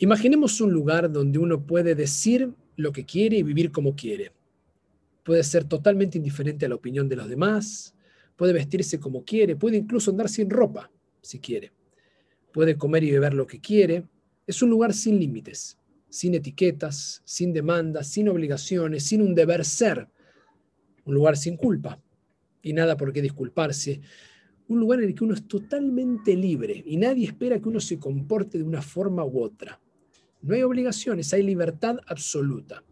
Imaginemos un lugar donde uno puede decir lo que quiere y vivir como quiere. Puede ser totalmente indiferente a la opinión de los demás, puede vestirse como quiere, puede incluso andar sin ropa, si quiere. Puede comer y beber lo que quiere. Es un lugar sin límites, sin etiquetas, sin demandas, sin obligaciones, sin un deber ser. Un lugar sin culpa y nada por qué disculparse. Un lugar en el que uno es totalmente libre y nadie espera que uno se comporte de una forma u otra. No hay obligaciones, hay libertad absoluta.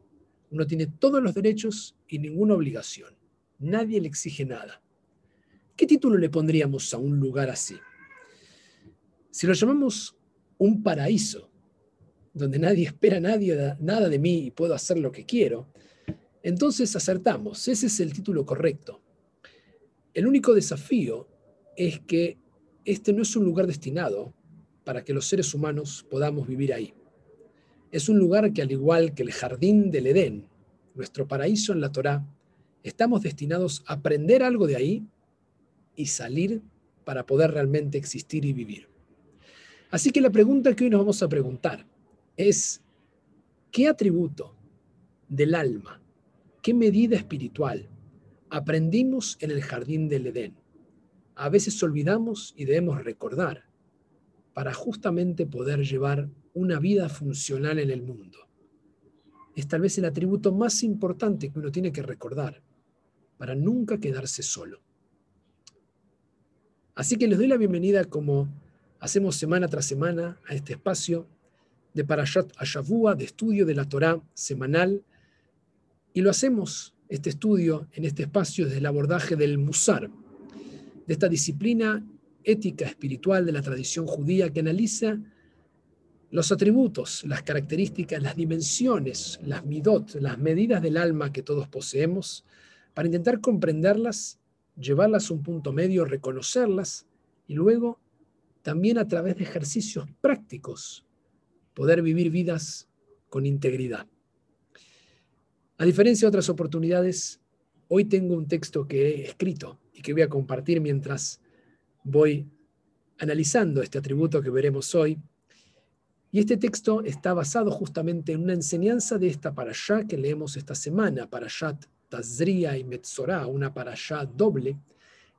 Uno tiene todos los derechos y ninguna obligación. Nadie le exige nada. ¿Qué título le pondríamos a un lugar así? Si lo llamamos un paraíso, donde nadie espera nadie, nada de mí y puedo hacer lo que quiero, entonces acertamos. Ese es el título correcto. El único desafío es que este no es un lugar destinado para que los seres humanos podamos vivir ahí. Es un lugar que al igual que el jardín del Edén, nuestro paraíso en la Torá, estamos destinados a aprender algo de ahí y salir para poder realmente existir y vivir. Así que la pregunta que hoy nos vamos a preguntar es, ¿qué atributo del alma, qué medida espiritual aprendimos en el jardín del Edén? A veces olvidamos y debemos recordar para justamente poder llevar una vida funcional en el mundo. Es tal vez el atributo más importante que uno tiene que recordar para nunca quedarse solo. Así que les doy la bienvenida como hacemos semana tras semana a este espacio de Parashat Ashavua, de estudio de la Torá semanal, y lo hacemos, este estudio, en este espacio desde el abordaje del Musar, de esta disciplina ética espiritual de la tradición judía que analiza los atributos, las características, las dimensiones, las midot, las medidas del alma que todos poseemos, para intentar comprenderlas, llevarlas a un punto medio, reconocerlas y luego también a través de ejercicios prácticos poder vivir vidas con integridad. A diferencia de otras oportunidades, hoy tengo un texto que he escrito y que voy a compartir mientras voy analizando este atributo que veremos hoy y este texto está basado justamente en una enseñanza de esta parashá que leemos esta semana, parashat Tazria y Metzorah, una parashá doble,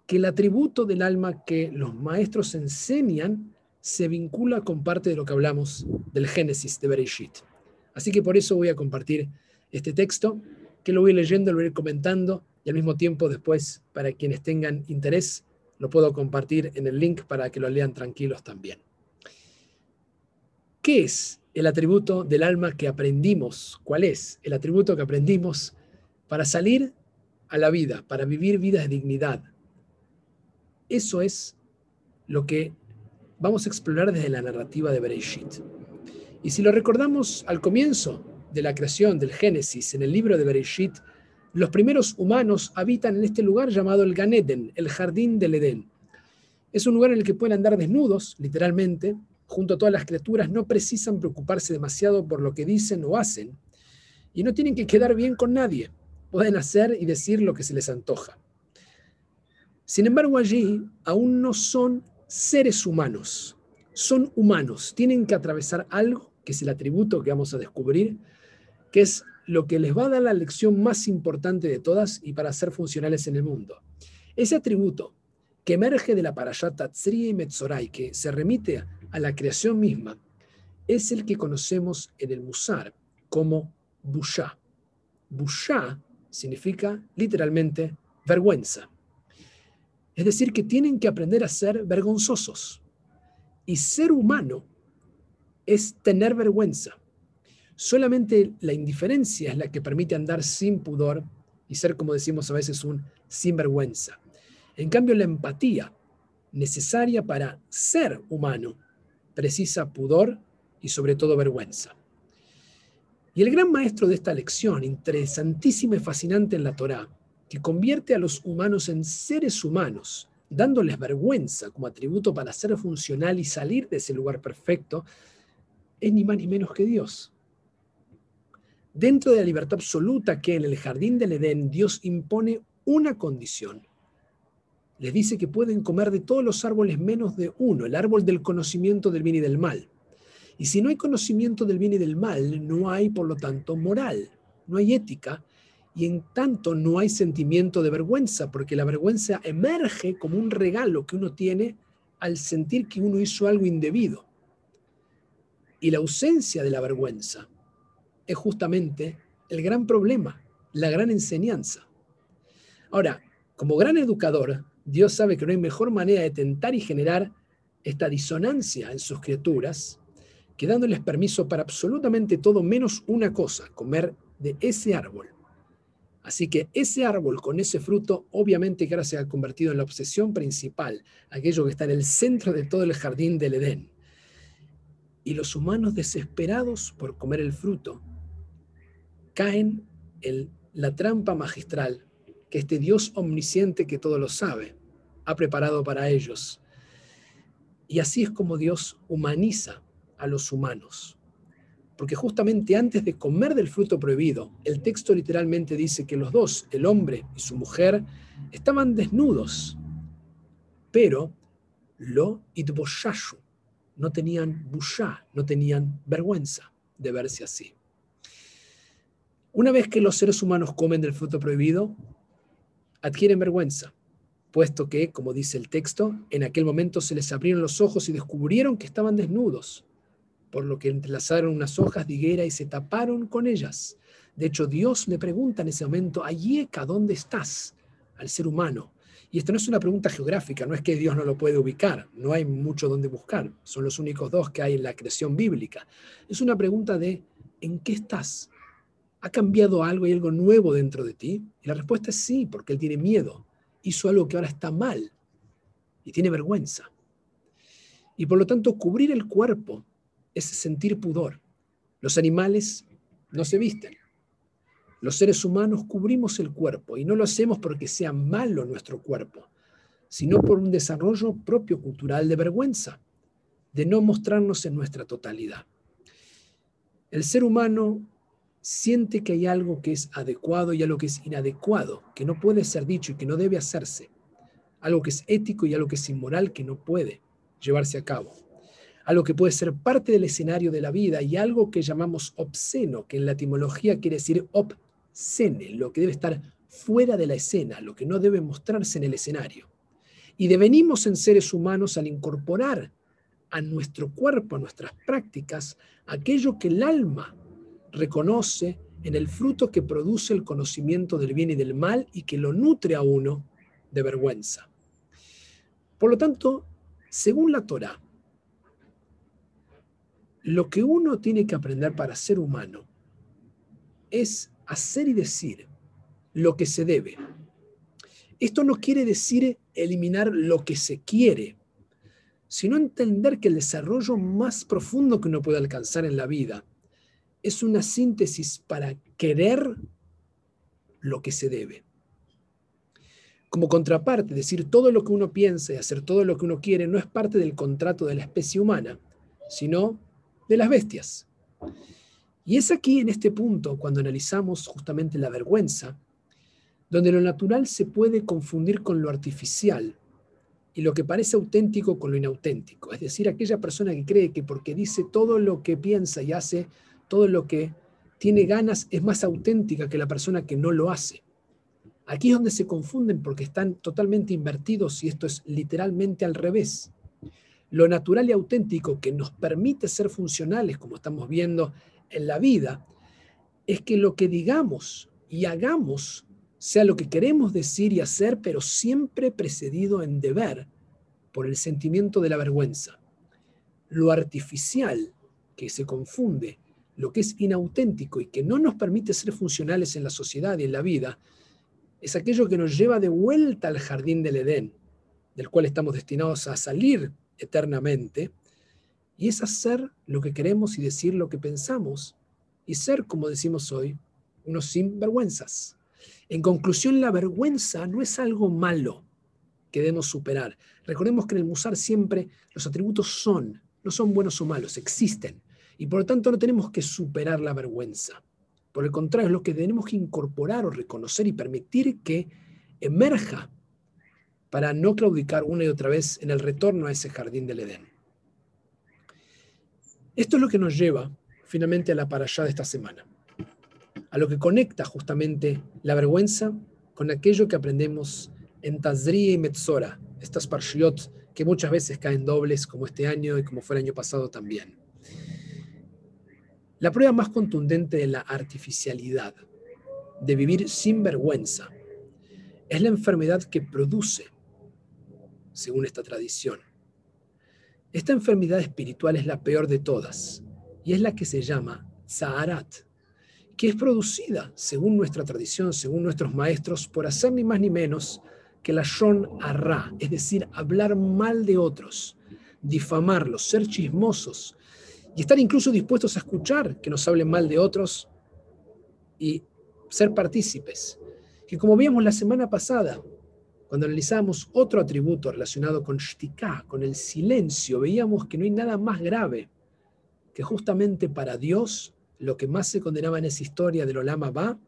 que el atributo del alma que los maestros enseñan se vincula con parte de lo que hablamos del Génesis de Bereshit. Así que por eso voy a compartir este texto, que lo voy leyendo, lo voy comentando y al mismo tiempo después, para quienes tengan interés, lo puedo compartir en el link para que lo lean tranquilos también. ¿Qué es el atributo del alma que aprendimos? ¿Cuál es el atributo que aprendimos para salir a la vida, para vivir vidas de dignidad? Eso es lo que vamos a explorar desde la narrativa de Bereshit. Y si lo recordamos al comienzo de la creación del Génesis, en el libro de Bereshit, los primeros humanos habitan en este lugar llamado el Ganeden, el jardín del Edén. Es un lugar en el que pueden andar desnudos, literalmente, junto a todas las criaturas, no precisan preocuparse demasiado por lo que dicen o hacen, y no tienen que quedar bien con nadie. Pueden hacer y decir lo que se les antoja. Sin embargo, allí aún no son seres humanos, son humanos, tienen que atravesar algo, que es el atributo que vamos a descubrir, que es lo que les va a dar la lección más importante de todas y para ser funcionales en el mundo. Ese atributo que emerge de la Parashat Tzri y Metzorai, que se remite a la creación misma, es el que conocemos en el Musar como Bushá. Bushá significa literalmente vergüenza. Es decir, que tienen que aprender a ser vergonzosos. Y ser humano es tener vergüenza. Solamente la indiferencia es la que permite andar sin pudor y ser, como decimos a veces, un sinvergüenza. En cambio, la empatía necesaria para ser humano precisa pudor y sobre todo vergüenza. Y el gran maestro de esta lección, interesantísima y fascinante en la Torá, que convierte a los humanos en seres humanos, dándoles vergüenza como atributo para ser funcional y salir de ese lugar perfecto, es ni más ni menos que Dios. Dentro de la libertad absoluta que en el jardín del Edén Dios impone una condición, les dice que pueden comer de todos los árboles menos de uno, el árbol del conocimiento del bien y del mal. Y si no hay conocimiento del bien y del mal, no hay, por lo tanto, moral, no hay ética, y en tanto no hay sentimiento de vergüenza, porque la vergüenza emerge como un regalo que uno tiene al sentir que uno hizo algo indebido. Y la ausencia de la vergüenza es justamente el gran problema, la gran enseñanza. Ahora, como gran educador, Dios sabe que no hay mejor manera de tentar y generar esta disonancia en sus criaturas que dándoles permiso para absolutamente todo menos una cosa, comer de ese árbol. Así que ese árbol con ese fruto, obviamente que ahora se ha convertido en la obsesión principal, aquello que está en el centro de todo el jardín del Edén. Y los humanos desesperados por comer el fruto, caen en la trampa magistral que este Dios omnisciente que todo lo sabe ha preparado para ellos. Y así es como Dios humaniza a los humanos. Porque justamente antes de comer del fruto prohibido, el texto literalmente dice que los dos, el hombre y su mujer, estaban desnudos, pero lo itboshashu, no tenían bushá, no tenían vergüenza de verse así. Una vez que los seres humanos comen del fruto prohibido, adquieren vergüenza, puesto que, como dice el texto, en aquel momento se les abrieron los ojos y descubrieron que estaban desnudos por lo que entrelazaron unas hojas de higuera y se taparon con ellas. De hecho, Dios le pregunta en ese momento, Ayeka, ¿dónde estás? al ser humano. Y esto no es una pregunta geográfica, no es que Dios no lo puede ubicar, no hay mucho donde buscar, son los únicos dos que hay en la creación bíblica. Es una pregunta de, ¿en qué estás? ¿Ha cambiado algo y algo nuevo dentro de ti? Y la respuesta es sí, porque Él tiene miedo, hizo algo que ahora está mal y tiene vergüenza. Y por lo tanto, cubrir el cuerpo es sentir pudor. Los animales no se visten. Los seres humanos cubrimos el cuerpo y no lo hacemos porque sea malo nuestro cuerpo, sino por un desarrollo propio cultural de vergüenza, de no mostrarnos en nuestra totalidad. El ser humano siente que hay algo que es adecuado y algo que es inadecuado, que no puede ser dicho y que no debe hacerse, algo que es ético y algo que es inmoral que no puede llevarse a cabo algo que puede ser parte del escenario de la vida y algo que llamamos obsceno, que en la etimología quiere decir obscene, lo que debe estar fuera de la escena, lo que no debe mostrarse en el escenario. Y devenimos en seres humanos al incorporar a nuestro cuerpo, a nuestras prácticas, aquello que el alma reconoce en el fruto que produce el conocimiento del bien y del mal y que lo nutre a uno de vergüenza. Por lo tanto, según la Torah, lo que uno tiene que aprender para ser humano es hacer y decir lo que se debe. Esto no quiere decir eliminar lo que se quiere, sino entender que el desarrollo más profundo que uno puede alcanzar en la vida es una síntesis para querer lo que se debe. Como contraparte, decir todo lo que uno piensa y hacer todo lo que uno quiere no es parte del contrato de la especie humana, sino de las bestias. Y es aquí, en este punto, cuando analizamos justamente la vergüenza, donde lo natural se puede confundir con lo artificial y lo que parece auténtico con lo inauténtico. Es decir, aquella persona que cree que porque dice todo lo que piensa y hace todo lo que tiene ganas es más auténtica que la persona que no lo hace. Aquí es donde se confunden porque están totalmente invertidos y esto es literalmente al revés lo natural y auténtico que nos permite ser funcionales, como estamos viendo en la vida, es que lo que digamos y hagamos sea lo que queremos decir y hacer, pero siempre precedido en deber por el sentimiento de la vergüenza. Lo artificial que se confunde, lo que es inauténtico y que no nos permite ser funcionales en la sociedad y en la vida, es aquello que nos lleva de vuelta al jardín del Edén, del cual estamos destinados a salir eternamente, y es hacer lo que queremos y decir lo que pensamos, y ser, como decimos hoy, unos sinvergüenzas. En conclusión, la vergüenza no es algo malo que debemos superar. Recordemos que en el Musar siempre los atributos son, no son buenos o malos, existen. Y por lo tanto no tenemos que superar la vergüenza. Por el contrario, es lo que tenemos que incorporar o reconocer y permitir que emerja para no claudicar una y otra vez en el retorno a ese jardín del Edén. Esto es lo que nos lleva finalmente a la parashá de esta semana, a lo que conecta justamente la vergüenza con aquello que aprendemos en Tazri y Metzora, estas parshiot que muchas veces caen dobles, como este año y como fue el año pasado también. La prueba más contundente de la artificialidad, de vivir sin vergüenza, es la enfermedad que produce, según esta tradición. Esta enfermedad espiritual es la peor de todas y es la que se llama Zaharat, que es producida, según nuestra tradición, según nuestros maestros, por hacer ni más ni menos que la Shon Arra, es decir, hablar mal de otros, difamarlos, ser chismosos y estar incluso dispuestos a escuchar que nos hablen mal de otros y ser partícipes. Que como vimos la semana pasada, cuando analizamos otro atributo relacionado con shtiká, con el silencio, veíamos que no hay nada más grave que justamente para Dios lo que más se condenaba en esa historia del Olama Ba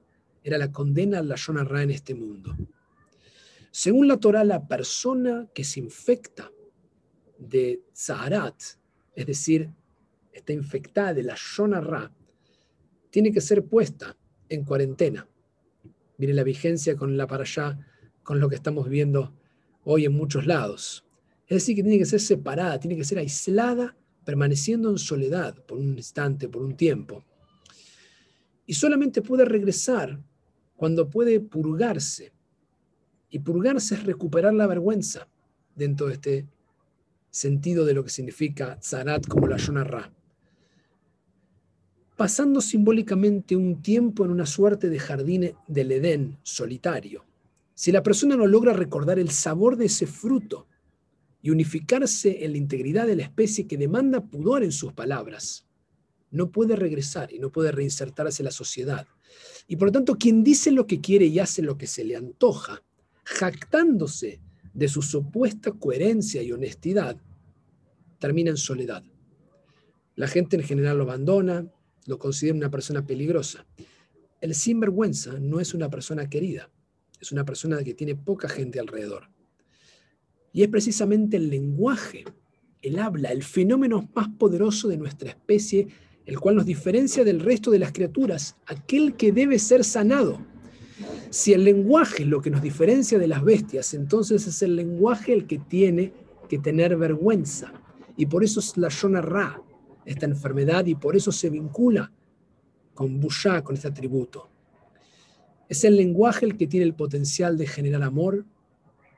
era la condena a la Ra en este mundo. Según la Torah, la persona que se infecta de Zaharat, es decir, está infectada de la Ra, tiene que ser puesta en cuarentena. Viene la vigencia con la para allá con lo que estamos viendo hoy en muchos lados. Es decir, que tiene que ser separada, tiene que ser aislada, permaneciendo en soledad por un instante, por un tiempo. Y solamente puede regresar cuando puede purgarse. Y purgarse es recuperar la vergüenza dentro de este sentido de lo que significa Zarat como la Yonarra. Pasando simbólicamente un tiempo en una suerte de jardín del Edén solitario, si la persona no logra recordar el sabor de ese fruto y unificarse en la integridad de la especie que demanda pudor en sus palabras, no puede regresar y no puede reinsertarse en la sociedad. Y por lo tanto, quien dice lo que quiere y hace lo que se le antoja, jactándose de su supuesta coherencia y honestidad, termina en soledad. La gente en general lo abandona, lo considera una persona peligrosa. El sinvergüenza no es una persona querida es una persona que tiene poca gente alrededor. Y es precisamente el lenguaje, el habla, el fenómeno más poderoso de nuestra especie, el cual nos diferencia del resto de las criaturas, aquel que debe ser sanado. Si el lenguaje es lo que nos diferencia de las bestias, entonces es el lenguaje el que tiene que tener vergüenza. Y por eso es la Shona Ra, esta enfermedad, y por eso se vincula con Bushá, con este atributo. Es el lenguaje el que tiene el potencial de generar amor,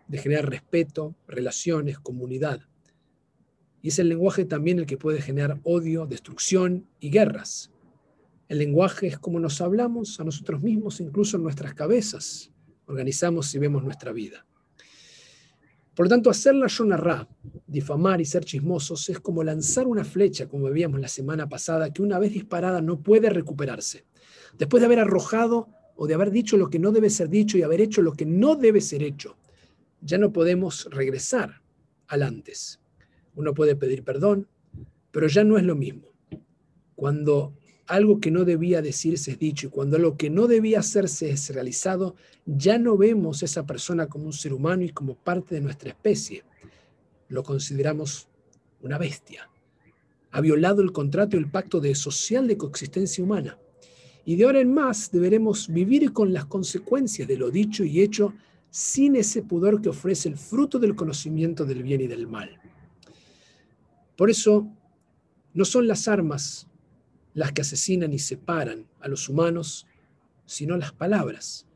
de generar respeto, relaciones, comunidad. Y es el lenguaje también el que puede generar odio, destrucción y guerras. El lenguaje es como nos hablamos a nosotros mismos, incluso en nuestras cabezas. Organizamos y vemos nuestra vida. Por lo tanto, hacer la Ra, difamar y ser chismosos, es como lanzar una flecha, como veíamos la semana pasada, que una vez disparada no puede recuperarse. Después de haber arrojado o de haber dicho lo que no debe ser dicho y haber hecho lo que no debe ser hecho, ya no podemos regresar al antes. Uno puede pedir perdón, pero ya no es lo mismo. Cuando algo que no debía decirse es dicho y cuando lo que no debía hacerse es realizado, ya no vemos a esa persona como un ser humano y como parte de nuestra especie. Lo consideramos una bestia. Ha violado el contrato y el pacto de social de coexistencia humana. Y de ahora en más deberemos vivir con las consecuencias de lo dicho y hecho sin ese pudor que ofrece el fruto del conocimiento del bien y del mal. Por eso, no son las armas las que asesinan y separan a los humanos, sino las palabras,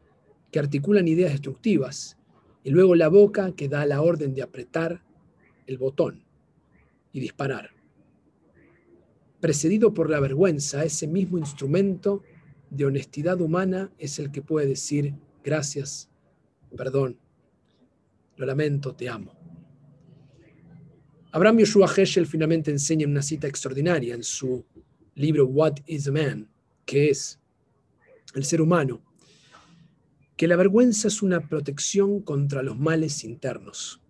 que articulan ideas destructivas, y luego la boca que da la orden de apretar el botón y disparar. Precedido por la vergüenza, ese mismo instrumento de honestidad humana es el que puede decir gracias, perdón, lo lamento, te amo. Abraham Yoshua Heschel finalmente enseña una cita extraordinaria en su libro What is a Man, que es el ser humano, que la vergüenza es una protección contra los males internos,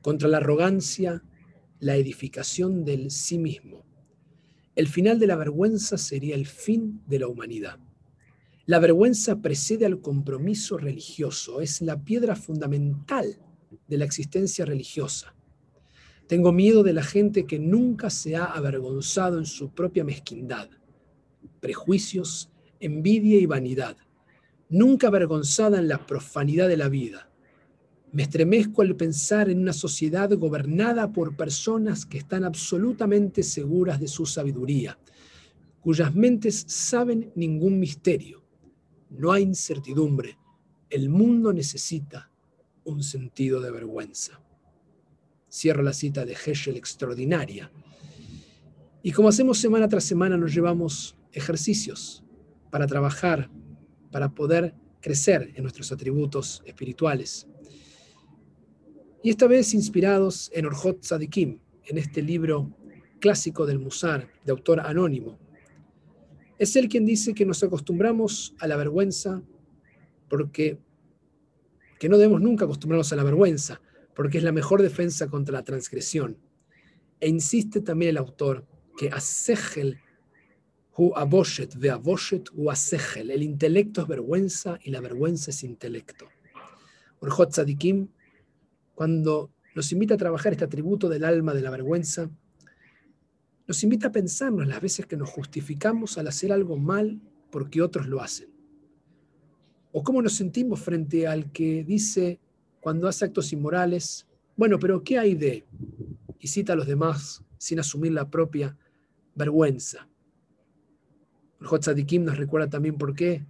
contra la arrogancia, la edificación del sí mismo. El final de la vergüenza sería el fin de la humanidad. La vergüenza precede al compromiso religioso, es la piedra fundamental de la existencia religiosa. Tengo miedo de la gente que nunca se ha avergonzado en su propia mezquindad, prejuicios, envidia y vanidad, nunca avergonzada en la profanidad de la vida. Me estremezco al pensar en una sociedad gobernada por personas que están absolutamente seguras de su sabiduría, cuyas mentes saben ningún misterio. No hay incertidumbre. El mundo necesita un sentido de vergüenza. Cierro la cita de Heschel extraordinaria. Y como hacemos semana tras semana, nos llevamos ejercicios para trabajar, para poder crecer en nuestros atributos espirituales. Y esta vez inspirados en Orjot Sadikim, en este libro clásico del Musar, de autor anónimo. Es él quien dice que nos acostumbramos a la vergüenza porque que no debemos nunca acostumbrarnos a la vergüenza, porque es la mejor defensa contra la transgresión. E insiste también el autor que asegel hu aboshet ve aboshet hu asegel. El intelecto es vergüenza y la vergüenza es intelecto. Orjot Tzadikim, cuando nos invita a trabajar este atributo del alma de la vergüenza, nos invita a pensarnos las veces que nos justificamos al hacer algo mal porque otros lo hacen. O cómo nos sentimos frente al que dice, cuando hace actos inmorales, bueno, pero ¿qué hay de? Y cita a los demás sin asumir la propia vergüenza. El Hotzadikim nos recuerda también por qué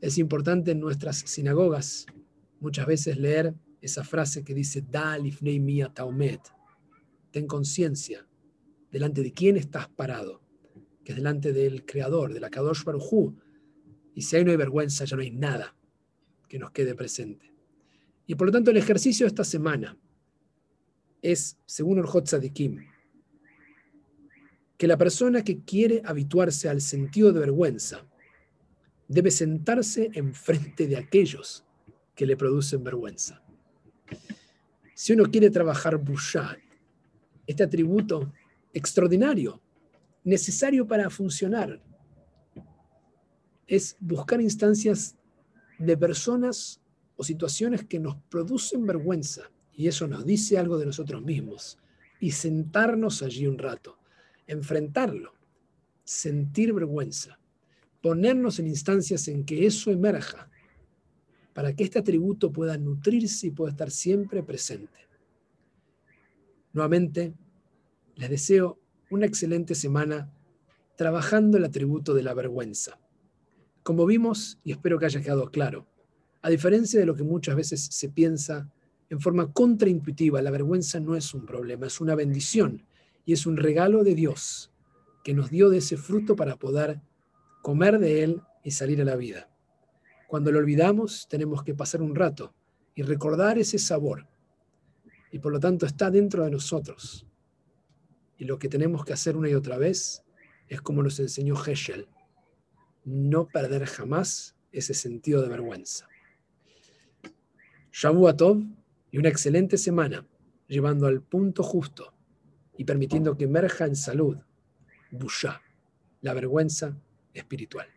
es importante en nuestras sinagogas muchas veces leer esa frase que dice, Dalifnei mia taumet, ten conciencia delante de quién estás parado, que es delante del Creador, de la Kadosh Baruj y si ahí no hay vergüenza, ya no hay nada que nos quede presente. Y por lo tanto el ejercicio de esta semana es, según Orjot Tzadikim, que la persona que quiere habituarse al sentido de vergüenza debe sentarse enfrente de aquellos que le producen vergüenza. Si uno quiere trabajar Bushad, este atributo extraordinario, necesario para funcionar, es buscar instancias de personas o situaciones que nos producen vergüenza y eso nos dice algo de nosotros mismos y sentarnos allí un rato, enfrentarlo, sentir vergüenza, ponernos en instancias en que eso emerja para que este atributo pueda nutrirse y pueda estar siempre presente. Nuevamente, les deseo una excelente semana trabajando el atributo de la vergüenza. Como vimos, y espero que haya quedado claro, a diferencia de lo que muchas veces se piensa en forma contraintuitiva, la vergüenza no es un problema, es una bendición y es un regalo de Dios que nos dio de ese fruto para poder comer de él y salir a la vida. Cuando lo olvidamos, tenemos que pasar un rato y recordar ese sabor. Y por lo tanto está dentro de nosotros. Y lo que tenemos que hacer una y otra vez es como nos enseñó Heschel, no perder jamás ese sentido de vergüenza. Tov y una excelente semana, llevando al punto justo y permitiendo que emerja en salud Busha, la vergüenza espiritual.